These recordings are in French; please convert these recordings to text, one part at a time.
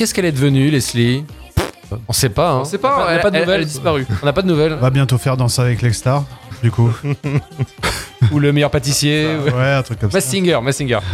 qu'est-ce qu'elle est devenue, Leslie On sait pas. Hein. On sait pas, On n'a elle- pas de elle- nouvelles. elle a disparu. On n'a pas de nouvelles. On va bientôt faire danser avec les stars, du coup. Ou le meilleur pâtissier. ou- Ouais, un truc comme ça. Mass Singer, Mass Singer.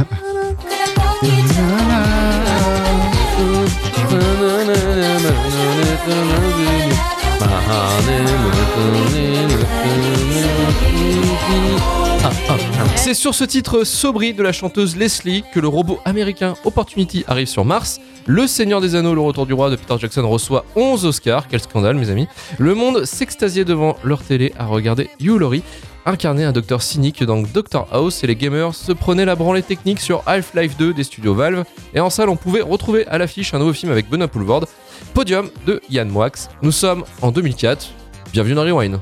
C'est sur ce titre sobri de la chanteuse Leslie que le robot américain Opportunity arrive sur Mars. Le Seigneur des Anneaux, le retour du roi de Peter Jackson reçoit 11 Oscars. Quel scandale, mes amis. Le monde s'extasiait devant leur télé à regarder Hugh Laurie incarner un docteur cynique dans Doctor House et les gamers se prenaient la branlée technique sur Half-Life 2 des studios Valve. Et en salle, on pouvait retrouver à l'affiche un nouveau film avec Benoît Poulvord, Podium de Yann Moix. Nous sommes en 2004. Bienvenue dans Rewind.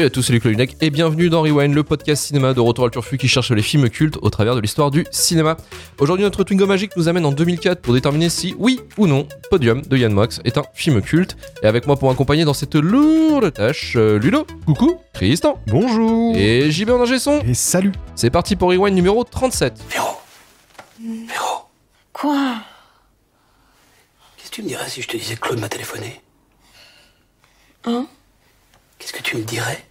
Salut à tous, c'est Luc Lunec et bienvenue dans Rewind, le podcast cinéma de Retour à Turfu qui cherche les films cultes au travers de l'histoire du cinéma. Aujourd'hui, notre Twingo magique nous amène en 2004 pour déterminer si, oui ou non, Podium de Yann Moix est un film culte. Et avec moi pour m'accompagner dans cette lourde tâche, euh, Ludo, coucou, Tristan. Bonjour. Et JB en ingé son. Et salut. C'est parti pour Rewind numéro 37. Quoi? Qu'est-ce que tu me dirais si je te disais que Claude m'a téléphoné? Hein? Qu'est-ce que tu me dirais?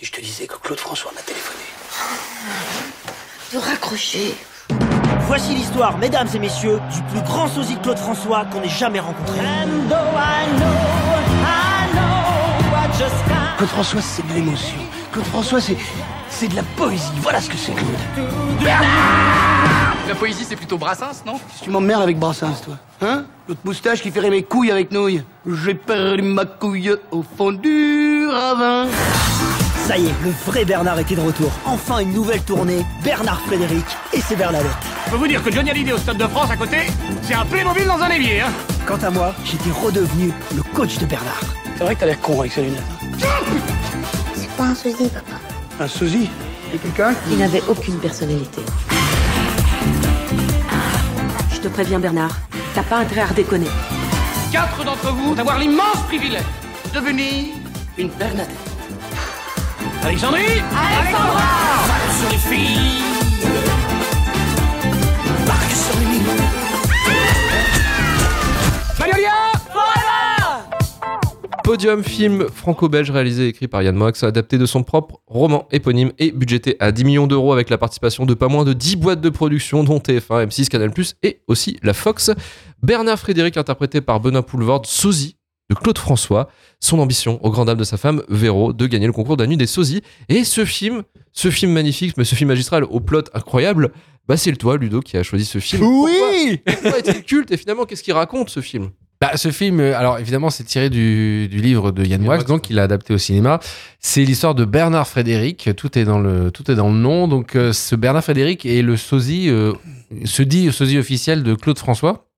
Si je te disais que Claude François m'a téléphoné De raccrocher. Voici l'histoire, mesdames et messieurs, du plus grand sosie de Claude François qu'on ait jamais rencontré. Claude François, c'est de l'émotion. Claude François, c'est. C'est de la poésie. Voilà ce que c'est, Claude. La poésie, c'est plutôt Brassens, non? Si tu m'emmerdes avec Brassens, toi. Hein? L'autre moustache qui ferait mes couilles avec nouilles. J'ai perdu ma couille au fond du ravin. Ça y est, le vrai Bernard était de retour. Enfin une nouvelle tournée, Bernard Frédéric et ses Bernadettes. Je peux vous dire que Johnny Hallyday au Stade de France à côté, c'est un Playmobil dans un évier, hein Quant à moi, j'étais redevenu le coach de Bernard. C'est vrai que t'as l'air con avec ces lunettes. C'est pas un sosie, papa. Un sosie? Et quelqu'un? Il n'avait aucune personnalité. Je te préviens Bernard, t'as pas intérêt à redéconner. Quatre d'entre vous vont avoir l'immense privilège de devenir une Bernadette. Alexandrie? Alexandra Marque sur les filles Marque sur les mines Magnolia Podium, film franco-belge réalisé et écrit par Yann Moix, adapté de son propre roman éponyme et budgété à 10 millions d'euros avec la participation de pas moins de 10 boîtes de production, dont TF1, M6, Canal+, et aussi la Fox. Bernard Frédéric, interprété par Benoît Poulvord, sosie de Claude François, son ambition, au grand dame de sa femme, Véro, de gagner le concours de la nuit des sosies. Et ce film, ce film magnifique, mais ce film magistral au plot incroyable, bah c'est le toi, Ludo, qui a choisi ce film. Oui Pourquoi, pourquoi est-il culte et finalement, qu'est-ce qu'il raconte, ce film? Bah, ce film, euh, alors évidemment, c'est tiré du, du livre de Yann Moix, donc il l'a adapté au cinéma. C'est l'histoire de Bernard Frédéric. Tout est dans le, tout est dans le nom. Donc, euh, ce Bernard Frédéric est le sosie, euh, se dit sosie officiel de Claude François.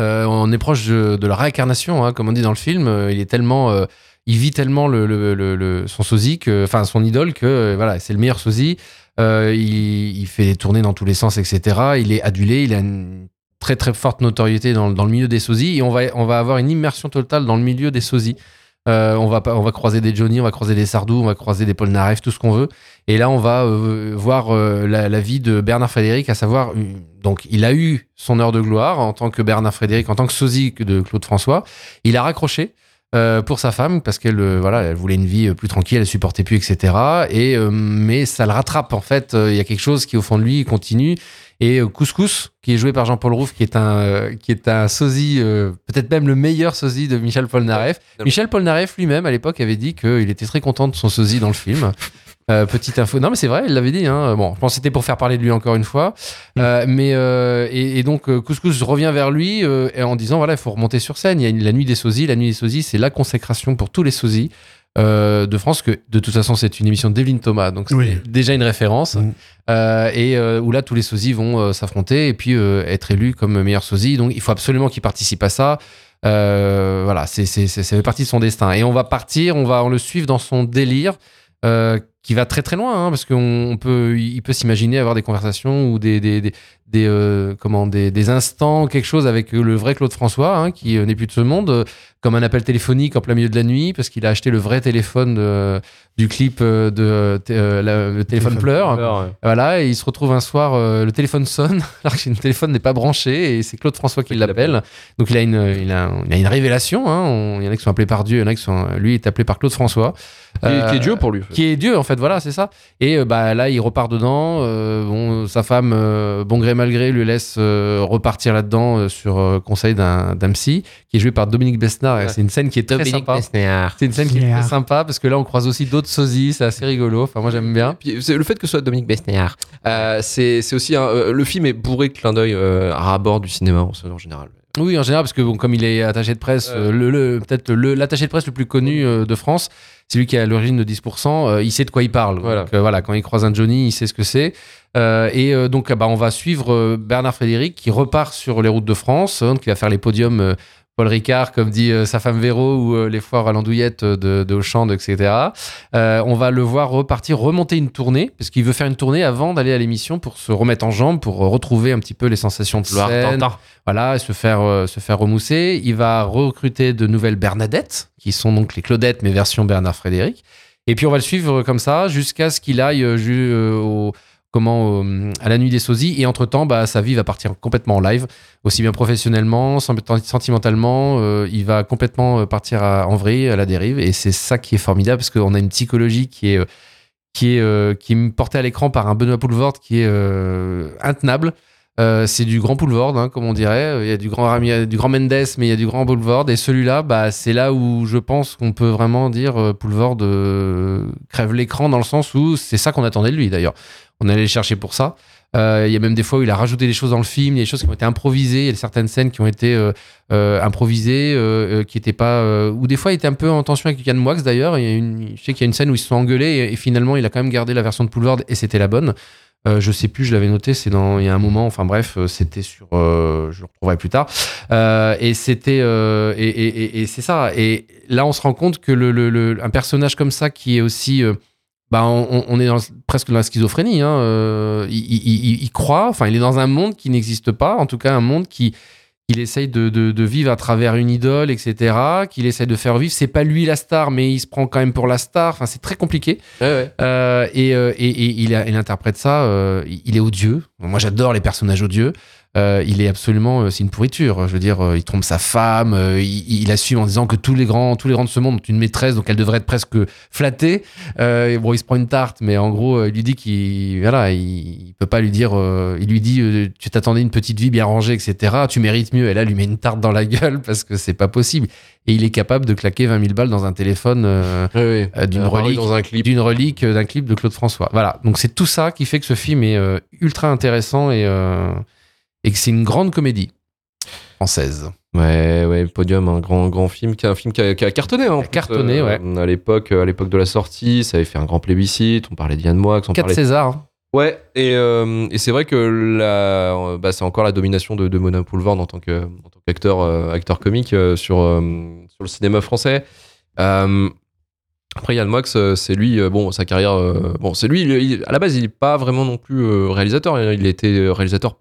Euh, on est proche de, la réincarnation, hein, comme on dit dans le film. Euh, Il est tellement, euh, il vit tellement le, le- le- le- son sosie, que, enfin son idole, que voilà, c'est le meilleur sosie. Il, fait des tournées dans tous les sens, etc. Il est adulé, il a une très très forte notoriété dans, dans le milieu des sosies et on va, on va avoir une immersion totale dans le milieu des sosies. Euh, on, va, on va croiser des Johnny, on va croiser des Sardou, on va croiser des Paul Naref, tout ce qu'on veut. Et là, on va euh, voir euh, la, vie de Bernard Frédéric, à savoir, donc il a eu son heure de gloire en tant que Bernard Frédéric, en tant que sosie de Claude François. Il a raccroché pour sa femme parce qu'elle voilà, elle voulait une vie plus tranquille, elle supportait plus, etc. Et mais ça le rattrape en fait. Il y a quelque chose qui au fond de lui continue. Et euh, Couscous, qui est joué par Jean-Paul Rouff, qui est un euh, qui est un sosie, euh, peut-être même le meilleur sosie de Michel Polnareff. Michel Polnareff lui-même à l'époque avait dit qu'il était très content de son sosie dans le film. Euh, petite info. Non, mais c'est vrai, il l'avait dit. Hein. Bon, je pense que c'était pour faire parler de lui encore une fois. Euh, mais euh, et, et donc Couscous revient vers lui en disant voilà, il faut remonter sur scène. Il y a la nuit des sosies. La nuit des sosies, c'est la consécration pour tous les sosies. Euh, de France que de toute façon c'est une émission d'Evelyne Thomas donc c'est Oui. déjà une référence Mm. Euh, et euh, où là tous les sosies vont s'affronter et puis être élus comme meilleur sosie donc il faut absolument qu'ils participent à ça voilà, c'est c'est c'est ça fait partie de son destin. Et on va partir, on va on le suivre dans son délire. qui va très très loin, hein, parce qu'on on peut, il peut s'imaginer avoir des conversations ou des, des, des, des, euh, comment, des, des instants, quelque chose avec le vrai Claude François, hein, qui euh, n'est plus de ce monde, euh, comme un appel téléphonique en plein milieu de la nuit, parce qu'il a acheté le vrai téléphone de- du clip de euh, la- le téléphone pleure. Ouais. Voilà, et il se retrouve un soir, le téléphone sonne, alors que le téléphone n'est pas branché, et c'est Claude François qui l'appelle. Donc il a une, il a, il a une révélation. Hein. On- il y en a qui sont appelés par Dieu, il y en a qui sont, lui est appelé par Claude François. Qui, est- qui est Dieu pour lui. en fait. qui est Dieu en fait voilà c'est ça et bah là il repart dedans bon sa femme bon gré mal gré lui laisse euh, repartir là-dedans euh, sur euh, conseil d'un psy qui est joué par Dominique Besnard Ouais. c'est une scène qui est très sympa Besnard. c'est une scène qui est très sympa parce que là on croise aussi d'autres sosies c'est assez rigolo enfin moi j'aime bien Puis, c'est- le fait que ce soit Dominique Besnard, euh, c'est c'est aussi un- euh, le film est bourré de clins d'œil euh, à rabord du cinéma en, en général. Oui en général parce que bon comme il est attaché de presse euh, le, le- peut-être le l'attaché de presse le plus connu euh, de France c'est lui qui est à l'origine de 10%, euh, il sait de quoi il parle. Voilà. Donc, euh, voilà, quand il croise un Johnny, il sait ce que c'est. Euh, et euh, donc, ah bah, on va suivre euh, Bernard Frédéric qui repart sur les routes de France, hein, qui va faire les podiums euh, Paul Ricard, comme dit euh, sa femme Véro, ou euh, les foires à l'andouillette de, de Auchan, de- etc. Euh, on va le voir repartir, remonter une tournée, parce qu'il veut faire une tournée avant d'aller à l'émission pour se remettre en jambe, pour euh, retrouver un petit peu les sensations de Gloire scène, Tintin. voilà, et se faire, euh, se faire remousser. Il va recruter de nouvelles Bernadettes, qui sont donc les Claudettes, mais version Bernard Frédéric. Et puis on va le suivre comme ça jusqu'à ce qu'il aille euh, euh, au, comment, au- à la nuit des sosies. Et entre-temps, bah, sa vie va partir complètement en live, aussi bien professionnellement, sentimentalement. euh, il va complètement euh, partir en vrille, à la dérive. Et c'est ça qui est formidable, parce qu'on a une psychologie qui est... euh, qui est, euh, qui portée à l'écran par un Benoît Poulvord qui est euh, intenable. Euh, c'est du grand Poulvord, hein, comme on dirait. Il y a du grand, il du grand Mendes, mais il y a du grand Poulvord. Et celui-là, bah, c'est là où je pense qu'on peut vraiment dire euh, euh, crève l'écran dans le sens où c'est ça qu'on attendait de lui d'ailleurs. On allait le chercher pour ça. Euh, Il y a même des fois où il a rajouté des choses dans le film, il y a des choses qui ont été improvisées, il y a certaines scènes qui ont été improvisées, qui étaient pas, ou des fois il était un peu en tension avec Yann Moix d'ailleurs. Je sais qu'il y a une scène où ils se sont engueulés et, finalement il a quand même gardé la version de Poulvord et c'était la bonne. Euh, je sais plus, je l'avais noté, c'est dans il y a un moment, enfin bref, euh, c'était sur, euh, je le retrouverai plus tard. Et c'était et, c'est ça. Et là, on se rend compte que le, un personnage comme ça qui est aussi bah, on, est presque dans la schizophrénie. Hein. il- il- il croit, enfin, il est dans un monde qui n'existe pas, en tout cas un monde qui qu'il essaye de, de- de vivre à travers une idole, etc., qu'il essaye de faire vivre. C'est pas lui la star, mais il se prend quand même pour la star. Enfin, c'est très compliqué. Ouais, ouais. Euh, et, euh, et- et il, a- il interprète ça. euh, il est odieux. Moi, j'adore les personnages odieux. Euh, il est absolument, euh, c'est une pourriture. Je veux dire, euh, il trompe sa femme. euh, il, il assume en disant que tous les grands, tous les grands de ce monde ont une maîtresse, donc elle devrait être presque flattée. Euh, et bon, il se prend une tarte, mais en gros, euh, il lui dit qu'il, voilà, il, il peut pas lui dire. euh, il lui dit, euh, tu t'attendais une petite vie bien rangée, etc. Tu mérites mieux. Et là, il lui met une tarte dans la gueule parce que c'est pas possible. Et il est capable de claquer 20 000 balles dans un téléphone. euh. Euh, d'une relique. d'une relique d'un clip de Claude François. Voilà, donc c'est tout ça qui fait que ce film est euh, ultra intéressant et, euh, et que c'est une grande comédie française. Ouais, ouais, Podium, un grand, grand film, un film qui a, qui a cartonné. Hein, cartonné, ouais. À l'époque, à l'époque de la sortie, ça avait fait un grand plébiscite. On parlait d'Yann Moix, on 4 parlait. César. hein. Ouais, et, euh, et c'est vrai que la, euh, bah, c'est encore la domination de, de Mona Poulvord en tant que- en tant qu'acteur, euh, acteur comique euh, sur, euh, sur le cinéma français. Euh, après Yann Moix, euh, c'est lui, euh, bon, sa carrière, euh, bon, c'est lui. il- à la base, il n'est pas vraiment non plus euh, réalisateur. Il, il était réalisateur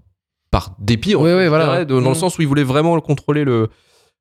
par dépit, voilà. dans le sens où il voulait vraiment contrôler le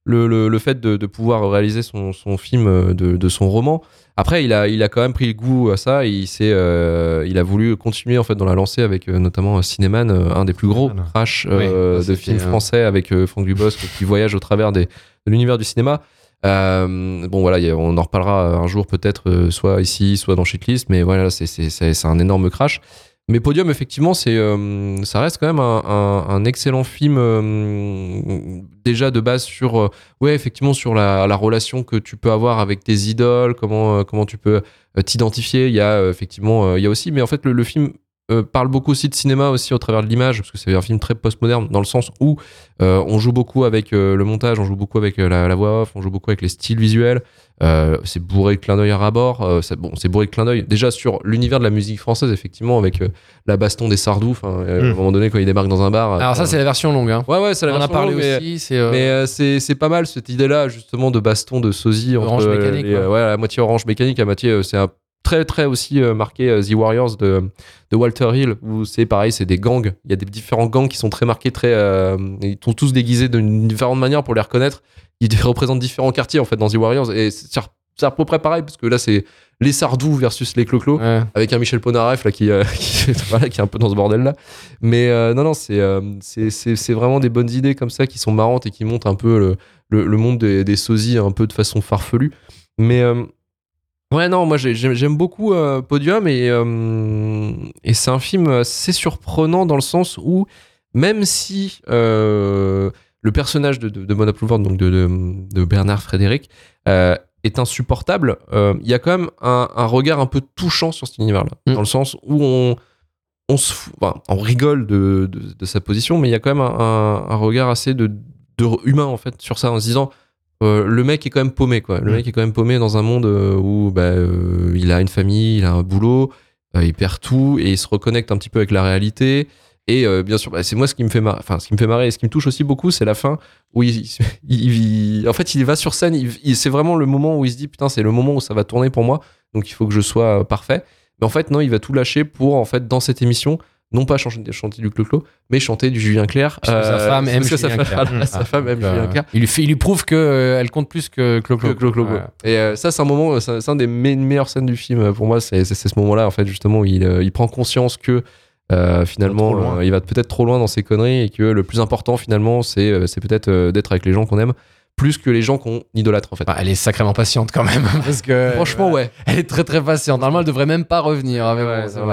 le, le, le fait de, de pouvoir réaliser son, son film euh, de, de son roman. Après, il a, il a quand même pris le goût à ça et il, s'est, euh, il a voulu continuer en fait dans la lancée avec euh, notamment Cinéman, euh, un des plus gros Cinéman. crash euh, Oui, de films euh, français avec euh, Franck Dubosc qui voyage au travers des, de l'univers du cinéma. Euh, bon voilà, a- on en reparlera un jour peut-être, euh, soit ici, soit dans Shitlist, mais voilà, c'est, c'est, c'est, c'est un énorme crash. Mais Podium, effectivement, c'est, euh, ça reste quand même un, excellent film euh, déjà de base sur, euh, effectivement, sur la, la relation que tu peux avoir avec tes idoles, comment, tu peux t'identifier. Il y a effectivement, y a aussi, mais en fait, le film euh, parle beaucoup aussi de cinéma aussi au travers de l'image, parce que c'est un film très postmoderne dans le sens où euh, on joue beaucoup avec euh, le montage, on joue beaucoup avec euh, la, la voix off, on joue beaucoup avec les styles visuels. Euh, c'est bourré de clins d'œil à rabord. Euh, c'est- bon, c'est bourré de clins d'œil déjà sur l'univers de la musique française, effectivement, avec euh, la baston des Sardou. enfin, euh, À un moment donné, quand ils débarquent dans un bar. Alors ça c'est la version longue. Hein. Ouais, ouais, c'est la On en a version parlé longue, aussi. C'est euh, mais euh, c'est c'est pas mal cette idée-là, justement, de baston, de sosie. Orange mécanique, les, ouais. euh, ouais, à moitié orange mécanique, à moitié. euh, c'est un très, très aussi euh, marqué euh, The Warriors de, de Walter Hill, où c'est pareil, c'est des gangs. Il y a des différents gangs qui sont très marqués, très. euh, ils sont tous déguisés d'une différente manière pour les reconnaître. Ils représentent différents quartiers, en fait, dans The Warriors. Et c'est à peu près pareil, parce que là, c'est les Sardous versus les Clo-Clo ouais. avec un Michel Polnareff là qui, euh, qui, voilà, qui est un peu dans ce bordel là mais euh, non non c'est c'est vraiment des bonnes idées comme ça qui sont marrantes et qui montrent un peu le, le, le monde des, des sosies un peu de façon farfelue mais ouais non moi j'ai- j'aime beaucoup euh, Podium et euh, et c'est un film assez surprenant dans le sens où même si euh, le personnage de, de, de Mona Plouford, donc de, de, de Bernard Frédéric, est insupportable, il y a quand même un, un regard un peu touchant sur cet univers-là. Mm. Dans le sens où on, on, se fout- enfin, on rigole de, sa position, mais il y a quand même un, un- un regard assez de, de humain en fait sur ça, en se disant euh, le mec est quand même paumé, quoi. Le Mm. mec est quand même paumé dans un monde euh, où bah, euh, il a une famille, il a un boulot, euh, il perd tout et il se reconnecte un petit peu avec la réalité. Et bien sûr, bah, c'est moi ce qui me fait marrer, enfin ce qui me fait marrer et ce qui me touche aussi beaucoup, c'est la fin où il, il- il- en fait, il va sur scène. il- c'est vraiment le moment où il se dit putain, c'est le moment où ça va tourner pour moi, donc il faut que je sois parfait. Mais en fait, non, il va tout lâcher pour en fait dans cette émission, non pas chanter, chanter du clo-clo, mais chanter du Julien Clerc. Parce que sa Euh, femme aime que sa Julien Clerc. sa femme aime euh, Julien Clerc. Il lui, fait, il lui prouve que euh, compte plus que Clo Clo. Clo- Clo- Clo- Clo. Ouais. Et euh, ça, c'est un moment, c'est c'est un des me- meilleures scènes du film euh, pour moi. C'est ce moment-là, en fait, justement, où il, euh, il prend conscience que euh, finalement, euh, il va peut-être trop loin dans ses conneries et que le plus important, finalement, c'est euh, c'est peut-être euh, d'être avec les gens qu'on aime plus que les gens qu'on idolâtre, en fait. Enfin, elle est sacrément patiente quand même parce que Franchement, ouais. elle est très très patiente. Normalement, elle devrait même pas revenir. Ah, mais bon,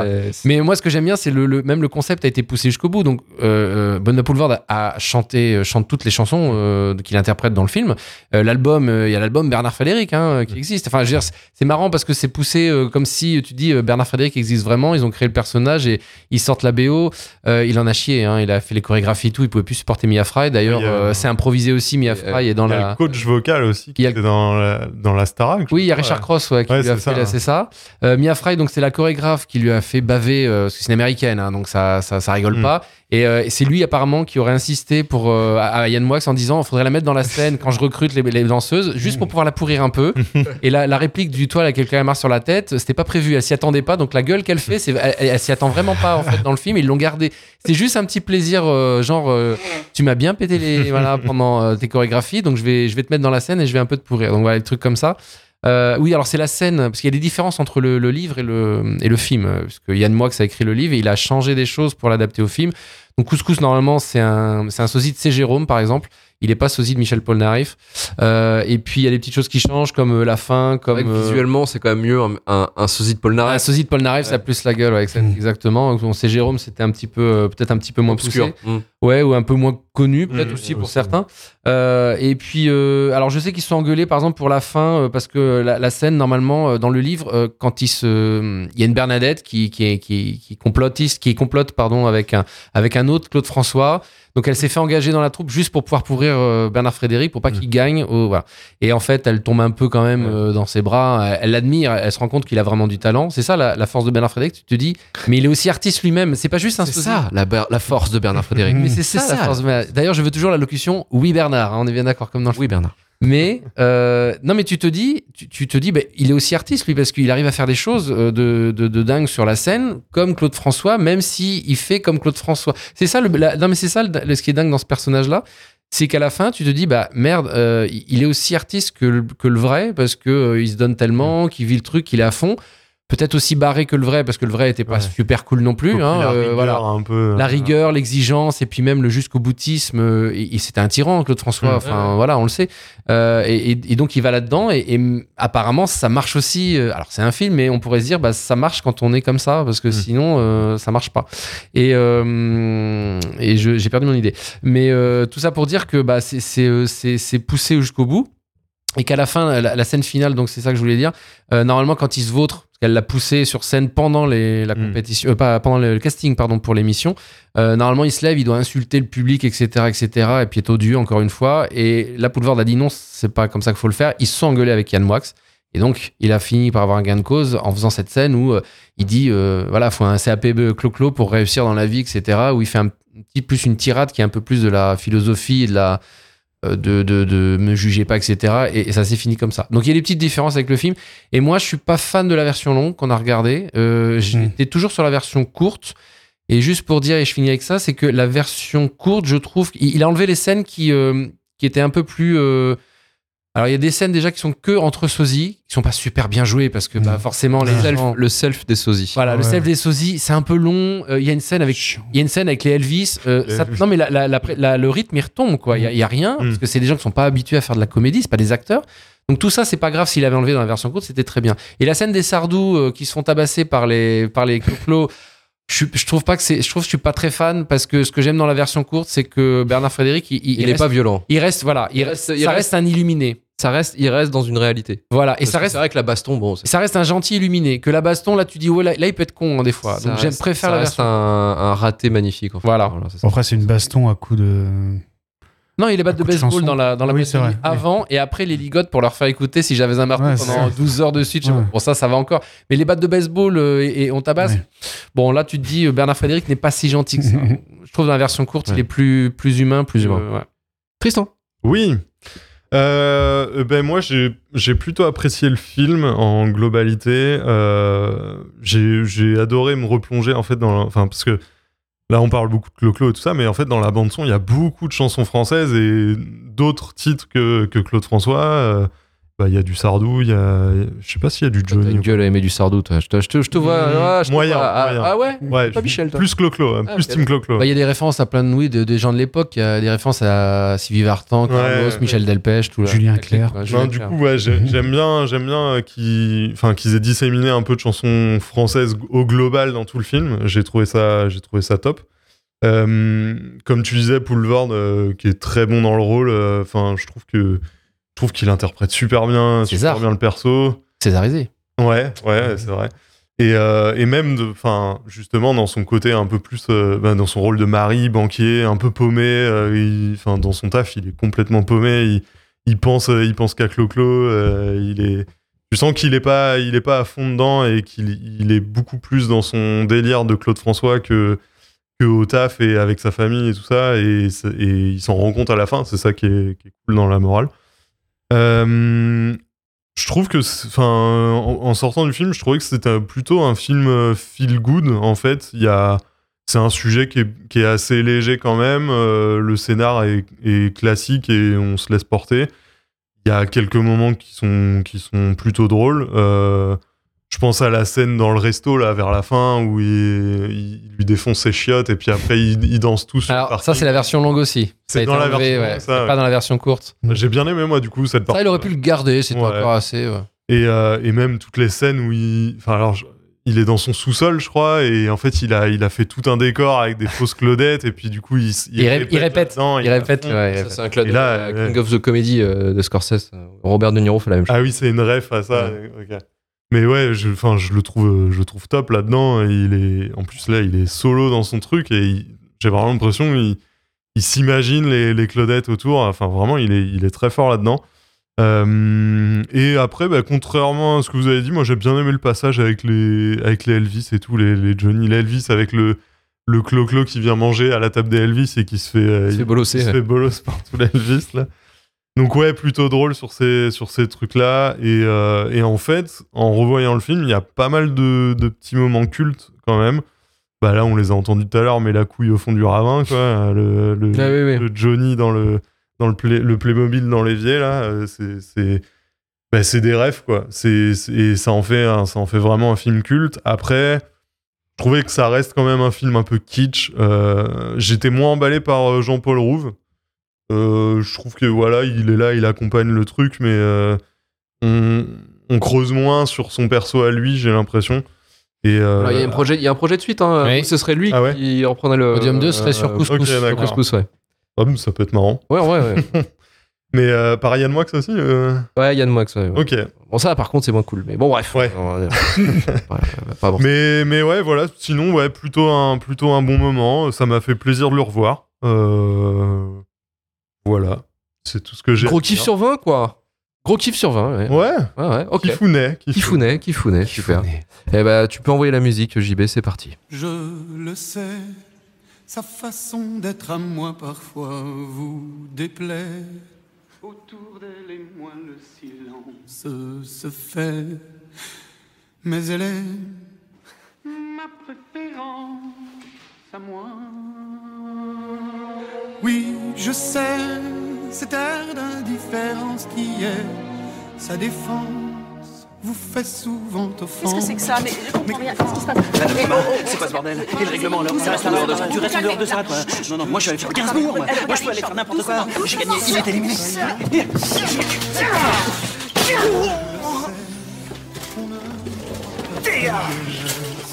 Ouais, moi, ce que j'aime bien, c'est le, le- même le concept a été poussé jusqu'au bout. Donc, euh, euh, Bonne Poulvord a, a chanté, euh, chante toutes les chansons euh, qu'il interprète dans le film. Euh, L'album, euh, il y a l'album Bernard Frédéric hein, euh, qui existe. Enfin, je veux dire, c'est- marrant parce que c'est poussé euh, comme si tu dis euh, Bernard Frédéric existe vraiment. Ils ont créé le personnage et ils sortent la BO. Euh, il en a chié. Hein, il a fait les chorégraphies et tout. Il pouvait plus supporter Mia Fry. D'ailleurs, Oui, euh, euh, c'est improvisé aussi. Mia euh, Fry est dans Il y a la. le coach vocal aussi qui Il y a- était dans la, dans la Starac. Oui, il y a Richard. Cross ouais, qui Ouais, lui a fait, ça, là, c'est ça. Euh, Mia Fry, donc c'est la chorégraphe qui lui a fait baver, euh, parce que c'est une américaine, hein, donc ça, ça, ça rigole Mm. pas. Et, euh, et c'est lui apparemment qui aurait insisté pour euh, à, à Yann Moix en disant, il faudrait la mettre dans la scène quand je recrute les, les danseuses, juste pour pouvoir la pourrir un peu. et la, la réplique du toit là, quelqu'un marre sur la tête, c'était pas prévu, elle s'y attendait pas, donc la gueule qu'elle fait, c'est, elle, elle s'y attend vraiment pas en fait dans le film, ils l'ont gardé. C'est juste un petit plaisir, euh, genre, euh, tu m'as bien pété les voilà pendant tes chorégraphies, donc je vais, je vais te mettre dans la scène et je vais un peu te pourrir. Donc voilà, des trucs comme ça. Euh, oui, alors c'est la scène, parce qu'il y a des différences entre le, le livre et le, et le film. euh, Parce que Yann Moix a écrit le livre et il a changé des choses pour l'adapter au film. Donc Couscous, normalement, c'est un, c'est un sosie de C. Jérôme, par exemple. Il n'est pas sosie de Michel Polnareff. Euh, et puis, il y a des petites choses qui changent, comme euh, la fin, comme... euh, visuellement, c'est quand même mieux un, un, un sosie de Paul un sosie de Polnareff, ça a plus la gueule, ouais, exa- exactement. Bon, C. Jérôme, c'était un petit peu, peut-être un petit peu moins poussé. obscur. Mm. Ouais, ou un peu moins connu, peut-être Mmh, aussi pour aussi. certains. Euh, et puis, euh, alors je sais qu'ils se sont engueulés, par exemple, pour la fin, euh, parce que la, la scène, normalement, dans le livre, quand il se, il y a une Bernadette qui, qui est, qui, qui complotiste, qui complote, pardon, avec un, avec un autre, Claude François. Donc, elle s'est fait engager dans la troupe juste pour pouvoir pourrir Bernard Frédéric, pour pas qu'il gagne. au- voilà. Et en fait, elle tombe un peu quand même dans ses bras. Elle- l'admire, elle se rend compte qu'il a vraiment du talent. C'est ça la, la force de Bernard Frédéric. Tu te dis, mais il est aussi artiste lui-même. C'est pas juste un C'est ça, la, force de Bernard Frédéric. Mais c'est ça, C'est la ça. force. de- D'ailleurs, je veux toujours la locution oui Bernard. hein, on est bien d'accord comme dans le Oui, Bernard. Mais euh, non, mais tu te dis, tu, tu te dis, ben, il est aussi artiste lui parce qu'il arrive à faire des choses euh, de, de, de dingue sur la scène, comme Claude François, même si il fait comme Claude François. C'est ça le, la- non mais c'est ça le, le- ce qui est dingue dans ce personnage-là, c'est qu'à la fin tu te dis bah merde, euh, il est aussi artiste que le, que le vrai parce que euh, il se donne tellement, qu'il vit le truc, qu'il est à fond. Peut-être aussi barré que le vrai parce que le vrai était pas Ouais. super cool non plus. Hein, euh, rigueur voilà un peu. la rigueur, l'exigence, et puis même le jusqu'au boutisme. euh, et, et c'était un tyran, Claude François. Mm. Enfin, voilà, on le sait. Euh, et, et- et donc, il va là-dedans. Et, et, mm, apparemment, ça marche aussi. alors, c'est un film, mais on pourrait se dire, bah, ça marche quand on est comme ça, parce que Mm. sinon, euh, ça marche pas. Et, euh, j'ai perdu mon idée. Mais euh, tout ça pour dire que bah, c'est- c'est c'est- c'est poussé jusqu'au bout. Et qu'à la fin, la, la scène finale, donc c'est ça que je voulais dire, euh, normalement, quand il se vautre, parce qu'elle l'a poussé sur scène pendant les, la Mm. compétition, euh, pas pendant le casting, pardon, pour l'émission. Euh, normalement, il se lève, il doit insulter le public, etc., etc., et puis est odieux encore une fois. Et là, Poulvord a dit non, c'est pas comme ça qu'il faut le faire. Ils se sont engueulés avec Yann Moix. Et donc, il a fini par avoir un gain de cause en faisant cette scène où euh, il dit, voilà, faut un CAP clo-clo pour réussir dans la vie, etc., où il fait un petit plus une tirade qui est un peu plus de la philosophie et de la, de, de, de me jugez pas, etc. Et, et ça s'est fini comme ça. Donc il y a des petites différences avec le film. Et moi, je suis pas fan de la version longue qu'on a regardée. Euh, J'étais toujours sur la version courte. Et juste pour dire, et je finis avec ça, c'est que la version courte, je trouve, il, il a enlevé les scènes qui, euh, qui étaient un peu plus. euh, alors il y a des scènes déjà qui sont que entre sosies, qui sont pas super bien jouées parce que bah, forcément les Le self, gens- le self des sosies. voilà, le self des sosies, c'est un peu long. Euh, Il y a une scène avec Chiant. il y a une scène avec les Elvis. euh, ça- non, mais la- la- la- la- le rythme, il retombe, quoi. Il y a, il y a rien, Mm. parce que c'est des gens qui sont pas habitués à faire de la comédie, c'est pas des acteurs. Donc tout ça, c'est pas grave s'il avait enlevé dans la version courte, c'était très bien. Et la scène des Sardous euh, qui se font tabasser par les, par les cloclos, je, je trouve pas que c'est, je trouve que je suis pas très fan parce que ce que j'aime dans la version courte, c'est que Bernard Frédéric, il, il, pas violent. il reste, voilà, il, reste, ça reste- reste un illuminé. Ça reste, il reste dans une réalité. Voilà, et Parce ça reste, C'est vrai que la baston, bon, ça reste un gentil illuminé. Que la baston, là, tu dis, ouais, là, là, il peut être con, hein, des fois. ça Donc j'aime, préfère ça la reste version. un, un raté magnifique. En fait. Voilà. c'est ça. Après, c'est une baston à coup de. Non, il les battes de baseball dans la, dans la Oui, vrai, avant et après les ligotes pour leur faire écouter si j'avais un marteau Ouais, pendant ça. 12 heures de suite. Ouais. Bon, ça, ça va encore. Mais les battes de baseball euh, et, et on tabasse. Ouais. Bon, là, tu te dis, euh, Bernard Frédéric n'est pas si gentil que ça. je trouve dans la version courte, il est plus, plus humain, plus Humain. euh, ouais. Tristan? Oui. Euh, ben moi j'ai plutôt apprécié le film en globalité. Euh, j'ai adoré me replonger en fait dans enfin parce que là on parle beaucoup de Clo-Clo et tout ça, mais en fait dans la bande son il y a beaucoup de chansons françaises et d'autres titres que que Claude François. Bah, il y a du Sardou, il y a je sais pas s'il y a du T'as Johnny. une gueule à aimer du sardou, toi. Je te, je te, je te vois. Mmh, ah, je te moyen, vois. Ah, moyen. ah ouais? Ouais, Pas Michel, toi. plus Clo-Clo, hein, Ah, plus Team Clo-Clo. Bah, Il y a des références à plein de oui, de, des gens de l'époque. Il y a des références à Sylvie Vartan, Carlos, Ouais, Michel Delpech, tout là. Julien Clerc. Ouais, Non, du Clerc. coup, ouais, j'ai- j'aime bien, j'aime bien euh, qu'ils, enfin, qu'ils aient disséminé un peu de chansons françaises au global dans tout le film. J'ai trouvé ça, j'ai trouvé ça top. Euh, comme tu disais, Poulvord, euh, qui est très bon dans le rôle. euh, Enfin, je trouve que, trouve qu'il interprète super bien, César. super bien le perso. Césarisé. Ouais, ouais, c'est vrai. Et, euh, et même, de- enfin, justement, dans son côté un peu plus, euh, bah, dans son rôle de mari, banquier, un peu paumé, euh, enfin, dans son taf, il est complètement paumé. Il, il pense, il pense qu'à Clo-Clo. il est, tu sens qu'il est pas, il est pas à fond dedans et qu'il il est beaucoup plus dans son délire de Claude François que que au taf et avec sa famille et tout ça. Et, et il s'en rend compte à la fin. C'est ça qui est, qui est cool dans la morale. Euh, je trouve que, enfin, en, sortant du film, je trouvais que c'était plutôt un film euh, feel good. En fait, c'est un sujet qui est, assez léger quand même. euh, le scénar est, classique et on se laisse porter. Il y a quelques moments qui sont, plutôt drôles. Je pense à la scène dans le resto là vers la fin où il, il lui défonce ses chiottes et puis après ils, ils dansent tous. Alors, ça, c'est la version longue aussi. C'est dans la enlevé, version ouais. ça. Pas dans la version courte. J'ai bien aimé moi du coup cette partie. Ça, il aurait pu le garder, c'était Ouais. encore assez. ouais. Et, euh, et même toutes les scènes où il. Enfin, alors, je- il est dans son sous-sol, je crois, et en fait, il a, il a fait tout un décor avec des fausses Claudettes, et puis du coup, il, s- Il ré- il répète, Il répète. fond. ouais, il Ça, répète. c'est un club Et là, ouais. King of the Comedy euh, de Scorsese. Robert De Niro fait la même chose. Ah oui, c'est une ref à ça. ok. Mais ouais, je, enfin, je le trouve, je le trouve top là-dedans. Il est, en plus là, il est solo dans son truc et j'ai vraiment l'impression qu'il il s'imagine les, les Claudettes autour. Enfin, vraiment, il est, il est très fort là-dedans. Euh, et après, bah, contrairement à ce que vous avez dit, moi j'ai bien aimé le passage avec les, avec les Elvis et tout, les, les Johnny, l'Elvis avec le, le clo-clo qui vient manger à la table des Elvis et qui se fait, euh, Il se fait bolosser, se ouais. fait bolos par tout l'Elvis là. Donc ouais, plutôt drôle sur ces, sur ces trucs-là. Et, euh, et en fait, en revoyant le film, il y a pas mal de, de petits moments cultes quand même. Bah là, on les a entendus tout à l'heure, mais la couille au fond du ravin, quoi. Le, le, Ah oui, oui. le Johnny dans le, dans le, play, le Playmobil dans l'évier, là, euh, c'est... bah, c'est des rêves, quoi. C'est, et ça en, fait un- ça en fait vraiment un film culte. Après, je trouvais que ça reste quand même un film un peu kitsch. Euh, J'étais moins emballé par Jean-Paul Rouve. Euh, je trouve que voilà, il est là, il accompagne le truc, mais euh, on, on creuse moins sur son perso à lui, j'ai l'impression. Et euh, Alors, Il y, a un projet- il y a un projet de suite. Hein. Oui. Ce serait lui Ah ouais qui reprendrait le. Podium 2 serait sur Couscous. ok, d'accord. Couscous, ouais. hop, ça peut être marrant. Ouais, ouais, ouais. Mais euh, par Yann Moix aussi euh, Ouais, Yann Moix. ouais, ouais. Ok. Bon, ça, par contre, c'est moins cool. Mais bon, bref. Ouais. On va- ouais, pas bon. Mais, mais ouais, voilà. Sinon, ouais, plutôt un, plutôt un bon moment. Ça m'a fait plaisir de le revoir. Euh, Voilà. C'est tout ce que j'ai. Gros kiff sur 20, quoi. Gros kiff sur 20, ouais. Ouais. Ouais, ouais, ok. Kifounet. Kifounet, Kifounet, super. Eh bah, tu peux envoyer la musique, JB, c'est parti. Je le sais, sa façon d'être à moi parfois vous déplaît. Autour d'elle et moi le silence se fait, mais elle est ma préférence à moi. Oui, je sais, cet air d'indifférence qui est sa défense vous fait souvent offense. Qu'est-ce que c'est que ça Mais je comprends rien. Qu'est-ce qui se passe Mais oh, oh, C'est quoi ce bordel Et le règlement là Tu restes en dehors de ça, tu restes en dehors de ça toi. Non, non, moi je vais aller faire Gainsbourg moi. Moi je peux aller faire n'importe quoi. J'ai gagné, il est éliminé.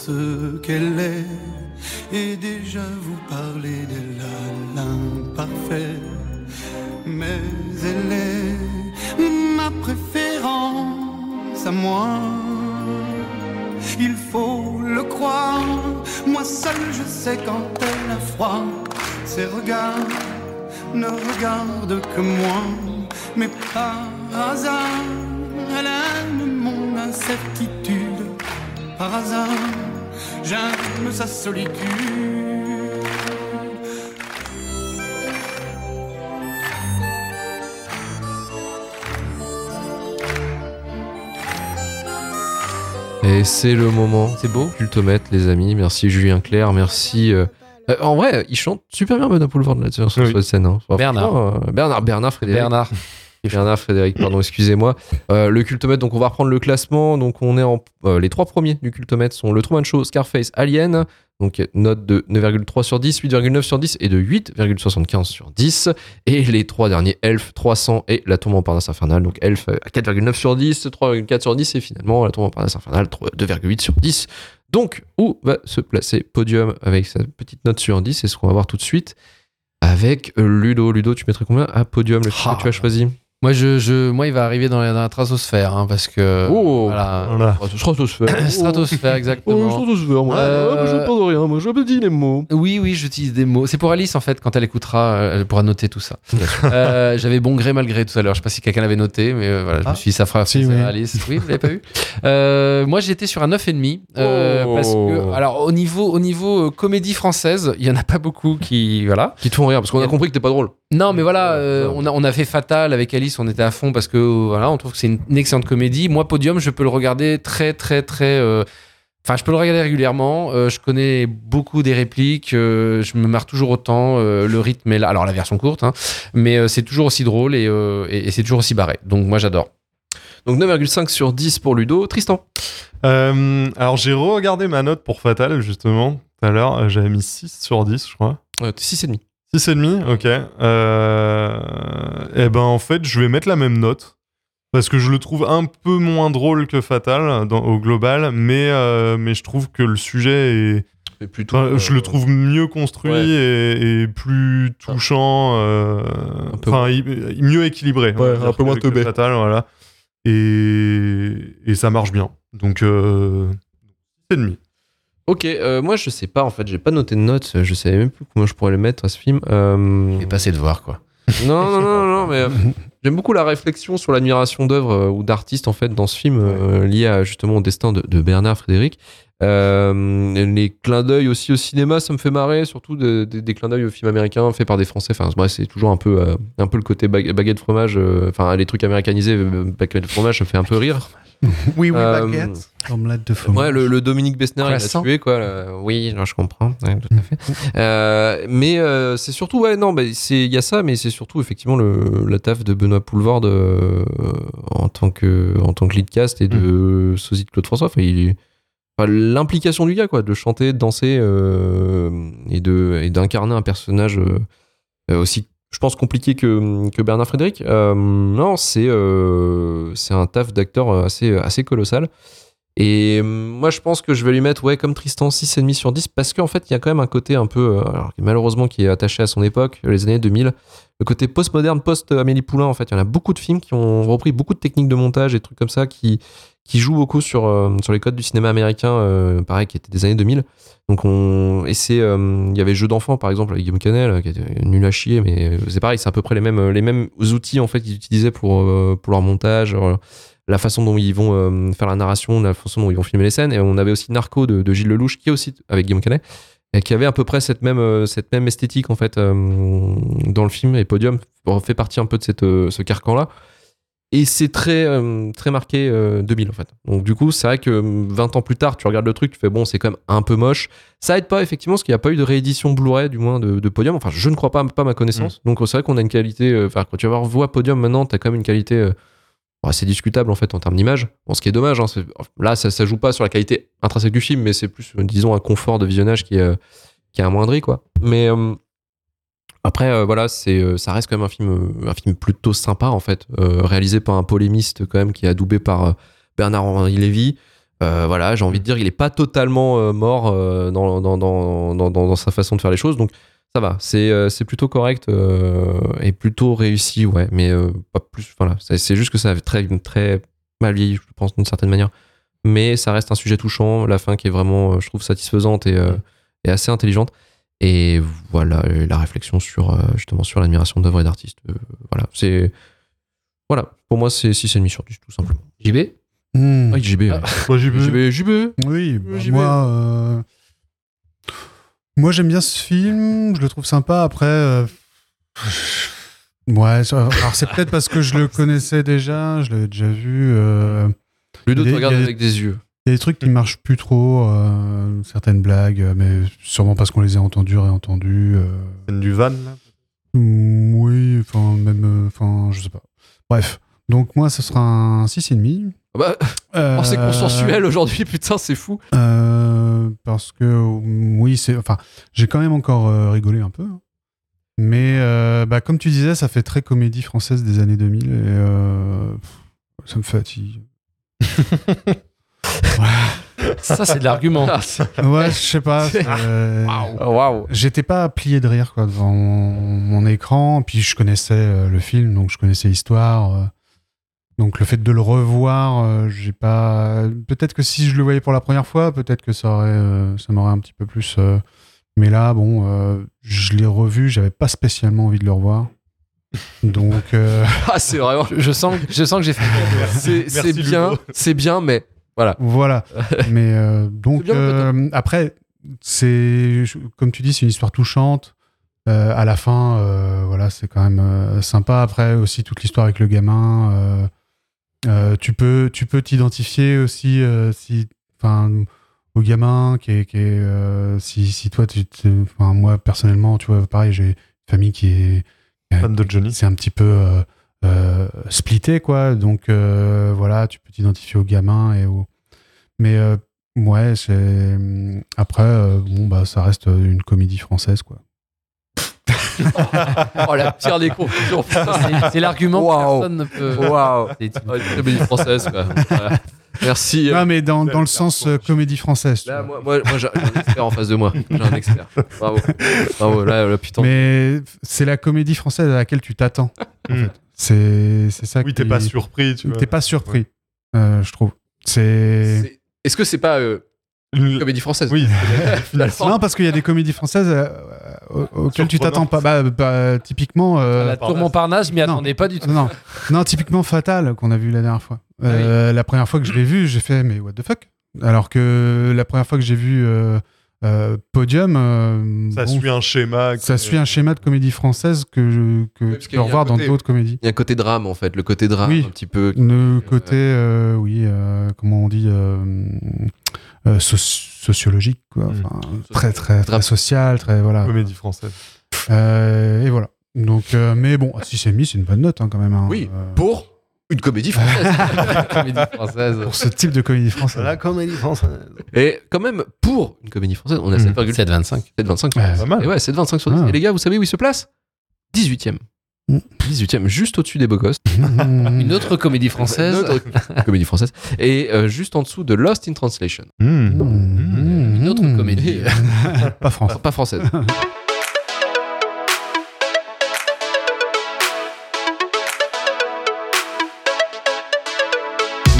ce qu'elle est et déjà vous d'elle à l'imparfait mais elle est ma préférence à moi. Il faut le croire. Moi seul je sais quand elle a froid. Ses regards ne regardent que moi. Mais par hasard elle aime mon incertitude. Par hasard, j'aime sa solitude. Et c'est le moment. C'est beau. Cultomètre, les amis. Merci Julien Clerc, merci. euh, euh, en vrai, il chante super bien Benoît Poulvord là sur, sur Oui. cette scène. hein. Bernard. Euh, Bernard, Bernard Frédéric. Bernard. Bernard Frédéric, pardon, excusez-moi. Euh, le cultomètre, donc on va reprendre le classement. Donc on est en. euh, les trois premiers du cultomètre sont le Truman Show, Scarface, Alien. Donc note de 9,3 sur 10, 8,9 sur 10 et de 8,75 sur 10. Et les trois derniers, Elf, 300 et La Tombe en Parnasse Infernale. Donc Elf euh, à 4,9 sur 10, 3,4 sur 10 et finalement La Tombe en Parnasse Infernale, 3 2,8 sur 10. Donc où va se placer Podium avec sa petite note sur 10 C'est ce qu'on va voir tout de suite avec Ludo. Ludo, tu mettrais combien à Podium le film Ah. que tu as choisi? Moi, je, je, moi, il va arriver dans la, dans la stratosphère, hein, parce que. Oh. Voilà. Voilà. Stratosphère. Stratosphère, exactement. stratosphère, moi. Euh, Ah, moi, je parle de rien, moi, je dis les mots. Oui, oui, j'utilise des mots. C'est pour Alice, en fait, quand elle écoutera, euh, elle pourra noter tout ça. Euh, J'avais bon gré, malgré tout à l'heure. Je sais pas si quelqu'un l'avait noté, mais euh, voilà, je Ah. me suis dit, ça fera Si, oui. à Alice. Oui, vous l'avez pas vu Euh, Moi, j'étais sur un 9,5. Euh, Oh. Parce que, alors, au niveau, au niveau euh, comédie française, il y en a pas beaucoup qui. Voilà. Qui te font rire, parce qu'on a compris que t'es pas drôle. Non, mais voilà, euh, Ouais. on, a, on a fait Fatal avec Alice, on était à fond parce que voilà, on trouve que c'est une, une excellente comédie. Moi, Podium, je peux le regarder très, très, très. euh, Enfin, je peux le regarder régulièrement. euh, je connais beaucoup des répliques. euh, je me marre toujours autant. euh, le rythme est là. Alors, la version courte, hein, mais euh, c'est toujours aussi drôle et, euh, et- et c'est toujours aussi barré. Donc, moi, j'adore. Donc 9,5 sur 10 pour Ludo. Tristan. Euh, alors, j'ai re-regardé ma note pour Fatal, justement, tout à l'heure. Euh, J'avais mis 6 sur 10, je crois. Euh, 6,5. 6,5, ok. Euh... Eh ben, en fait, je vais mettre la même note. Parce que je le trouve un peu moins drôle que Fatal dans- au global, mais, euh, mais je trouve que le sujet est. plutôt. Enfin, je euh, le trouve mieux construit ouais. et, et plus touchant. euh, peu Enfin, mieux équilibré. Ouais, dire, un peu moins teubé. Fatal, voilà. Et, et ça marche bien. Donc, euh, 6,5. Ok, euh, moi je sais pas en fait, j'ai pas noté de notes, je savais même plus comment je pourrais le mettre à ce film. Euh, Et passer de voir, quoi. Non, non, non, non, mais euh, j'aime beaucoup la réflexion sur l'admiration d'œuvres euh, ou d'artistes en fait dans ce film euh, lié à, justement au destin de, de Bernard Frédéric. Euh, les clins d'œil aussi au cinéma, ça me fait marrer, surtout de- de- des clins d'œil aux films américains faits par des Français. Enfin, bref, c'est toujours un peu, euh, un peu le côté bag- baguette fromage. euh, Enfin, les trucs américanisés, baguette fromage, ça me fait un peu rire. Oui, oui, baguette. Omelette de fromage. Ouais, le, le Dominique Besner, il a tué, quoi. là. Oui, non, je comprends. Ouais, tout à fait. Euh, mais euh, c'est surtout, ouais, non, bah, il y a ça, mais c'est surtout, effectivement, le, la taf de Benoît Poulvord euh, en, tant que, en tant que lead cast et de sosie de Claude François. Enfin, il est- L'implication du gars, quoi, de chanter, de danser euh, et de d'incarner un personnage euh, euh, aussi, je pense, compliqué que, que Bernard Frédéric. Non, c'est c'est un taf d'acteur assez, assez colossal. Et moi, je pense que je vais lui mettre, ouais, comme Tristan, 6,5 sur 10, parce qu'en fait, il y a quand même un côté un peu, malheureusement, qui est attaché à son époque, les années 2000, le côté post-moderne, post-Amélie Poulain, en fait. Il y en a beaucoup de films qui ont repris beaucoup de techniques de montage et trucs comme ça qui, qui jouent beaucoup sur, euh, sur les codes du cinéma américain, euh, pareil, qui était des années 2000. Donc, on, et c'est, euh, il y avait Jeux d'enfants, par exemple, avec Guillaume Canel, qui était nul à chier, mais c'est pareil, c'est à peu près les mêmes, les mêmes outils, en fait, qu'ils utilisaient pour, pour leur montage, la façon dont ils vont faire la narration, la façon dont ils vont filmer les scènes. Et on avait aussi Narco de, Gilles Lelouch, qui est aussi avec Guillaume Canet, et qui avait à peu près cette même, cette même esthétique en fait dans le film. Et Podium fait partie un peu de cette, ce carcan-là. Et c'est très, euh, très marqué euh, 2000 en fait. Donc du coup, c'est vrai que euh, 20 ans plus tard, tu regardes le truc, tu fais bon, c'est quand même un peu moche. Ça aide pas effectivement, parce qu'il n'y a pas eu de réédition Blu-ray du moins de, de Podium. Enfin, je ne crois pas, pas ma connaissance. Donc c'est vrai qu'on a une qualité. euh, Enfin, quand tu vas voir voir Podium maintenant, t'as quand même une qualité. euh, assez discutable en fait en termes d'image. Bon, ce qui est dommage, hein, c'est- là ça, ça joue pas sur la qualité intrinsèque du film, mais c'est plus euh, disons un confort de visionnage qui est, euh, qui est amoindri quoi. Mais euh, après euh, voilà, c'est euh, ça reste quand même un film euh, un film plutôt sympa en fait, euh, réalisé par un polémiste quand même qui est adoubé par euh, Bernard Henri Lévy. Voilà, j'ai envie de dire, il est pas totalement mort dans, dans, dans, dans, sa façon de faire les choses, donc ça va, c'est c'est plutôt correct et plutôt réussi, ouais, mais pas plus. Voilà, c'est c'est juste que ça avait très, très mal vieilli, je pense, d'une certaine manière. Mais ça reste un sujet touchant, la fin qui est vraiment, je trouve, satisfaisante et, euh, et assez intelligente. Et voilà, la réflexion sur euh, justement sur l'admiration d'œuvres et d'artistes. euh, voilà, c'est. Voilà, pour moi, c'est 6,5 sur 10, tout simplement. JB Hmm. Ah, JB, ouais. JB, JB. Oui, bah, j'y moi, euh, moi j'aime bien ce film, je le trouve sympa. Après, euh, ouais, alors c'est peut-être parce que je le connaissais déjà, je l'avais déjà vu. euh, Ludo te regarde avec des yeux. Il y a des trucs qui marchent plus trop, euh, certaines blagues, euh, mais sûrement parce qu'on les a entendues, réentendues. euh, Scène du van, là. Mm, Oui, enfin, même, euh, enfin, je sais pas. Bref, donc moi, ce sera un 6,5. Ah Bah, Euh, oh, c'est consensuel aujourd'hui, putain, c'est fou. euh, parce que, mm, oui, c'est. Enfin, j'ai quand même encore euh, rigolé un peu. hein. Mais, euh, bah, comme tu disais, ça fait très comédie française des années 2000 et euh, pff, ça me fatigue. Ça, c'est de l'argument. Ah, Ouais, je sais pas. euh, Oh, Waouh. J'étais pas plié de rire quoi, devant mon, mon écran. Puis je connaissais euh, le film, donc je connaissais l'histoire. euh. donc le fait de le revoir, euh, j'ai pas. Peut-être que si je le voyais pour la première fois, peut-être que ça aurait, euh, ça m'aurait un petit peu plus. euh, Mais là, bon, euh, je l'ai revu, j'avais pas spécialement envie de le revoir. Donc euh, Ah, c'est vraiment. Je sens, je sens que j'ai fait. C'est bien, c'est bien, mais voilà. voilà. Mais euh, donc bien, euh, après, c'est comme tu dis, c'est une histoire touchante. Euh, à la fin, euh, voilà, c'est quand même euh, sympa. Après aussi toute l'histoire avec le gamin. euh, euh, tu peux, tu peux t'identifier aussi euh, si, enfin, au gamin qui est, qui est euh, si, si toi, tu, enfin moi personnellement, tu vois, pareil, j'ai une famille qui est Fan de Johnny. c'est un petit peu euh, splitté quoi donc euh, voilà tu peux t'identifier au gamin et au mais euh, ouais c'est après euh, bon bah ça reste une comédie française quoi Oh, la pire des conclusions. putain. C'est- C'est l'argument que Waouh. personne ne peut. Waouh. C'est- une comédie française, quoi. Voilà. Merci. non mais dans, dans le sens euh, comédie française Là, moi, moi, moi, j'ai un expert en face de moi. J'ai un expert. Bravo. Bravo. Là, là putain. mais c'est la comédie française à laquelle tu t'attends en Mm. fait c'est c'est ça Oui, t'es pas surpris, tu vois. t'es pas surpris euh, je trouve c'est C'est- Est-ce que c'est pas euh, une comédie française? Oui. Finalement. non parce qu'il y a des comédies françaises euh, auxquelles tu t'attends pas bah, bah, typiquement euh, La tour Montparnasse, je m'y Non. attendais pas du tout. Non, non, typiquement Fatal qu'on a vu la dernière fois. Ah La première fois que je l'ai vu, j'ai fait mais what the fuck? Alors que la première fois que j'ai vu euh, Podium, euh, Ça bon, suit un schéma. ça que- suit un schéma de comédie française que je, que parce tu peux revoir dans côté- d'autres comédies. Il y a un côté drame, en fait. Le côté drame, Oui. un petit peu. Le côté, euh, oui, euh, comment on dit, euh, euh, soci- sociologique, quoi. Mm. Enfin, très, très, très social, très voilà. Comédie française. Euh, et voilà. Donc, euh, mais bon, si c'est mis, c'est une bonne note hein, quand même. hein. Oui, Euh, pour une comédie française. Comédie française. pour ce type de comédie française. comédie française. Et quand même, pour une comédie française, on a Mm. 7,7. 7,25. 7,25. Ouais. Pas mal. Et ouais, 7,25 sur 10. Ah. Et les gars, vous savez où il se place? 18ème. 18ème, juste au-dessus des Beaux Gosses. Une autre comédie française. Une autre comédie française. Et euh, juste en dessous de Lost in Translation. Hmm. Une autre comédie. Pas français. Pas française.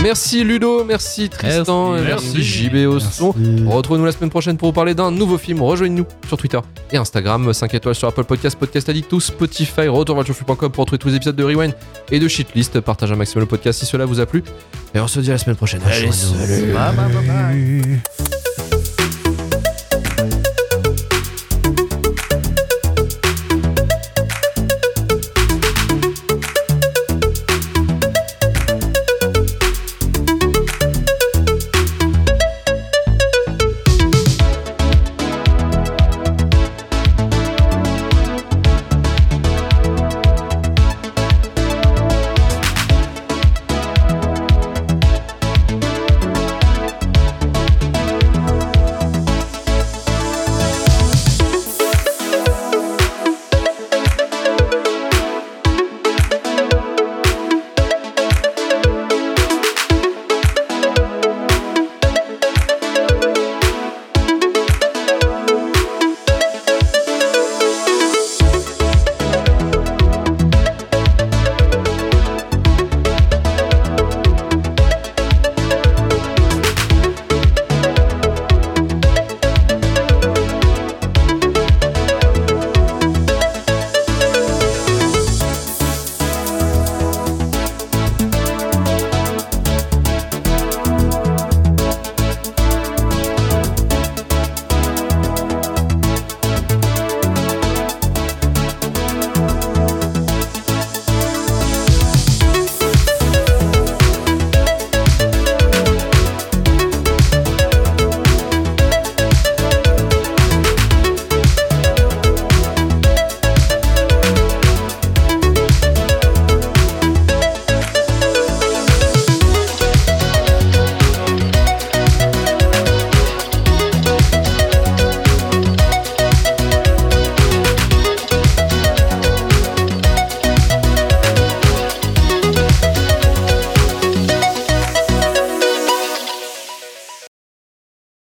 Merci Ludo, merci Tristan, Merci. merci, JB au son. Retrouvez-nous la semaine prochaine pour vous parler d'un nouveau film. Rejoignez-nous sur Twitter et Instagram. 5 étoiles sur Apple Podcast, Podcast Addictus, Spotify, retourvalchaufflu.com pour retrouver tous les épisodes de Rewind et de Shitlist. Partagez un maximum le podcast si cela vous a plu. Et on se dit à la semaine prochaine. Allez, salut. Bye, bye, bye, bye. Salut.